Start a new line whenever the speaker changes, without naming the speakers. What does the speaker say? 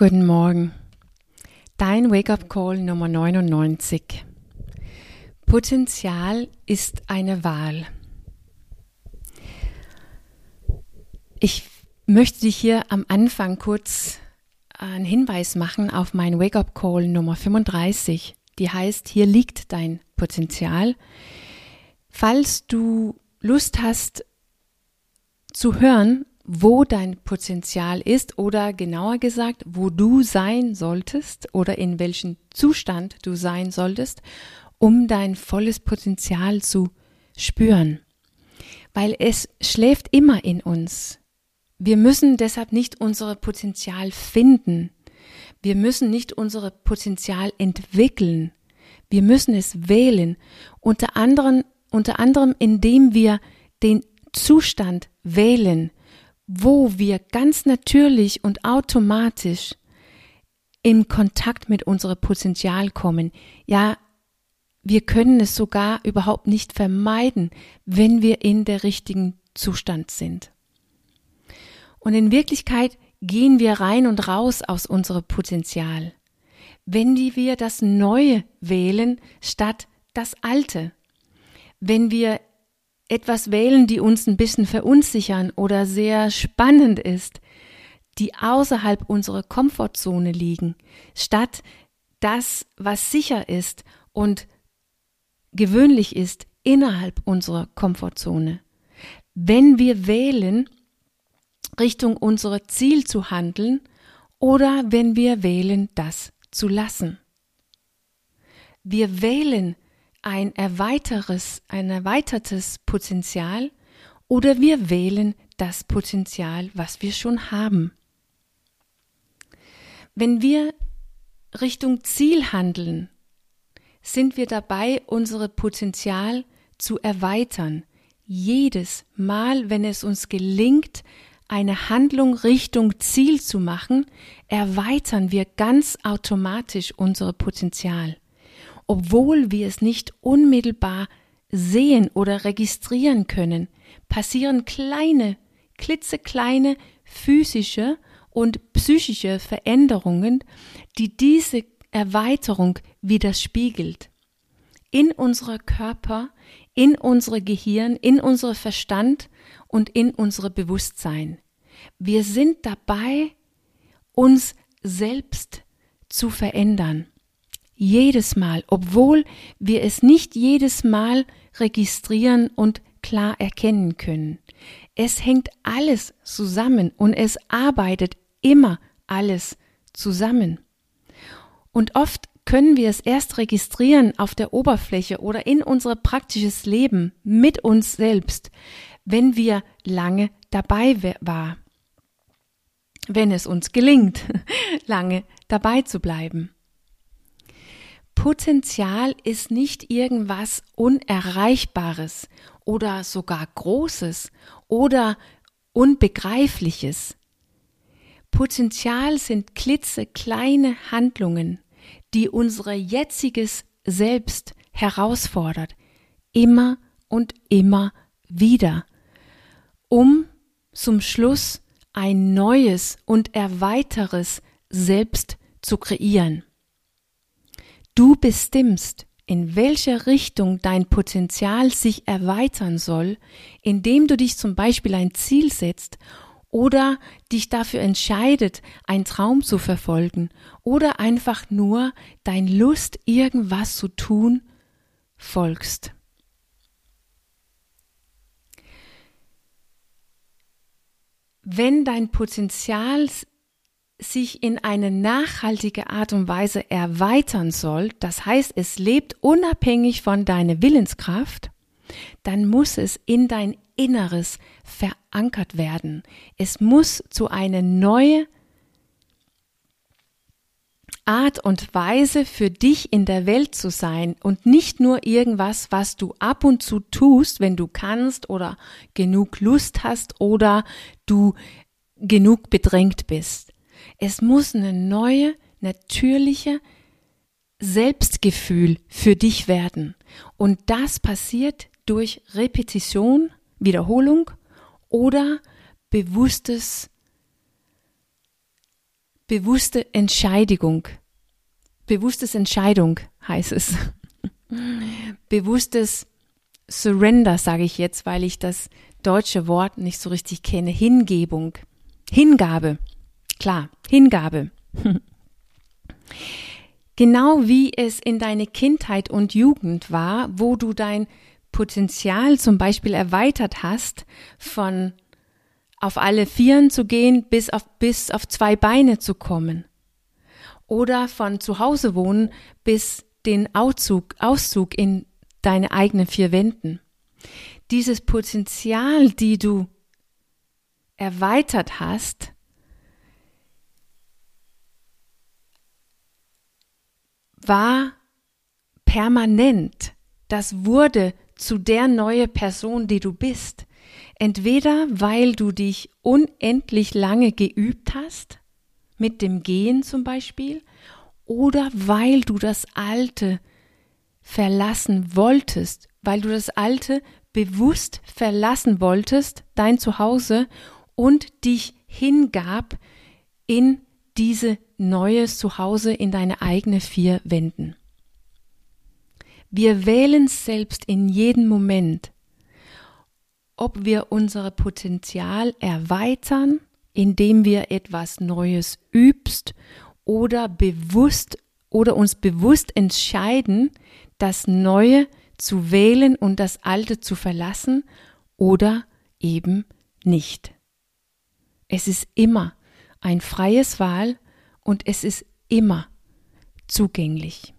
Guten Morgen. Dein Wake-up-Call Nummer 99. Potenzial ist eine Wahl. Ich möchte dich hier am Anfang kurz einen Hinweis machen auf mein Wake-up-Call Nummer 35. Die heißt, hier liegt dein Potenzial. Falls du Lust hast zu hören, wo dein Potenzial ist oder genauer gesagt, wo du sein solltest oder in welchem Zustand du sein solltest, um dein volles Potenzial zu spüren. Weil es schläft immer in uns. Wir müssen deshalb nicht unser Potenzial finden. Wir müssen nicht unser Potenzial entwickeln. Wir müssen es wählen. Unter anderem, unter anderem, indem wir den Zustand wählen, wo wir ganz natürlich und automatisch in Kontakt mit unserem Potenzial kommen. Ja, wir können es sogar überhaupt nicht vermeiden, wenn wir in der richtigen Zustand sind. Und in Wirklichkeit gehen wir rein und raus aus unserem Potenzial, wenn wir das Neue wählen statt das Alte, wenn wir etwas wählen, die uns ein bisschen verunsichern oder sehr spannend ist, die außerhalb unserer Komfortzone liegen, statt das, was sicher ist und gewöhnlich ist, innerhalb unserer Komfortzone. Wenn wir wählen, Richtung unser Ziel zu handeln oder wenn wir wählen, das zu lassen. Wir wählen ein erweiteres, ein erweitertes Potenzial oder wir wählen das Potenzial, was wir schon haben. Wenn wir Richtung Ziel handeln, sind wir dabei, unsere Potenzial zu erweitern. Jedes Mal, wenn es uns gelingt, eine Handlung Richtung Ziel zu machen, erweitern wir ganz automatisch unser Potenzial obwohl wir es nicht unmittelbar sehen oder registrieren können, passieren kleine, klitzekleine physische und psychische Veränderungen, die diese Erweiterung widerspiegelt. In unserer Körper, in unser Gehirn, in unser Verstand und in unser Bewusstsein. Wir sind dabei, uns selbst zu verändern jedes Mal, obwohl wir es nicht jedes Mal registrieren und klar erkennen können. Es hängt alles zusammen und es arbeitet immer alles zusammen. Und oft können wir es erst registrieren auf der Oberfläche oder in unser praktisches Leben mit uns selbst, wenn wir lange dabei war. Wenn es uns gelingt, lange dabei zu bleiben. Potenzial ist nicht irgendwas Unerreichbares oder sogar Großes oder Unbegreifliches. Potenzial sind klitzekleine Handlungen, die unser jetziges Selbst herausfordert, immer und immer wieder, um zum Schluss ein neues und erweiteres Selbst zu kreieren. Du bestimmst, in welcher Richtung dein Potenzial sich erweitern soll, indem du dich zum Beispiel ein Ziel setzt oder dich dafür entscheidet, einen Traum zu verfolgen oder einfach nur dein Lust, irgendwas zu tun, folgst. Wenn dein Potenzial sich in eine nachhaltige Art und Weise erweitern soll, das heißt, es lebt unabhängig von deiner Willenskraft, dann muss es in dein Inneres verankert werden. Es muss zu einer neuen Art und Weise für dich in der Welt zu sein und nicht nur irgendwas, was du ab und zu tust, wenn du kannst oder genug Lust hast oder du genug bedrängt bist. Es muss eine neue, natürliche Selbstgefühl für dich werden. Und das passiert durch Repetition, Wiederholung oder bewusstes, bewusste Entscheidung. Bewusstes Entscheidung heißt es. Bewusstes Surrender sage ich jetzt, weil ich das deutsche Wort nicht so richtig kenne. Hingebung. Hingabe. Klar, Hingabe. genau wie es in deine Kindheit und Jugend war, wo du dein Potenzial zum Beispiel erweitert hast, von auf alle Vieren zu gehen, bis auf, bis auf zwei Beine zu kommen. Oder von zu Hause wohnen bis den Auszug, Auszug in deine eigenen vier Wänden. Dieses Potenzial, die du erweitert hast, war permanent. Das wurde zu der neue Person, die du bist. Entweder weil du dich unendlich lange geübt hast, mit dem Gehen zum Beispiel, oder weil du das Alte verlassen wolltest, weil du das Alte bewusst verlassen wolltest, dein Zuhause, und dich hingab in diese neue Zuhause, in deine eigene vier Wänden. Wir wählen selbst in jedem Moment, ob wir unser Potenzial erweitern, indem wir etwas Neues übst oder bewusst oder uns bewusst entscheiden, das Neue zu wählen und das Alte zu verlassen oder eben nicht. Es ist immer ein freies Wahl und es ist immer zugänglich.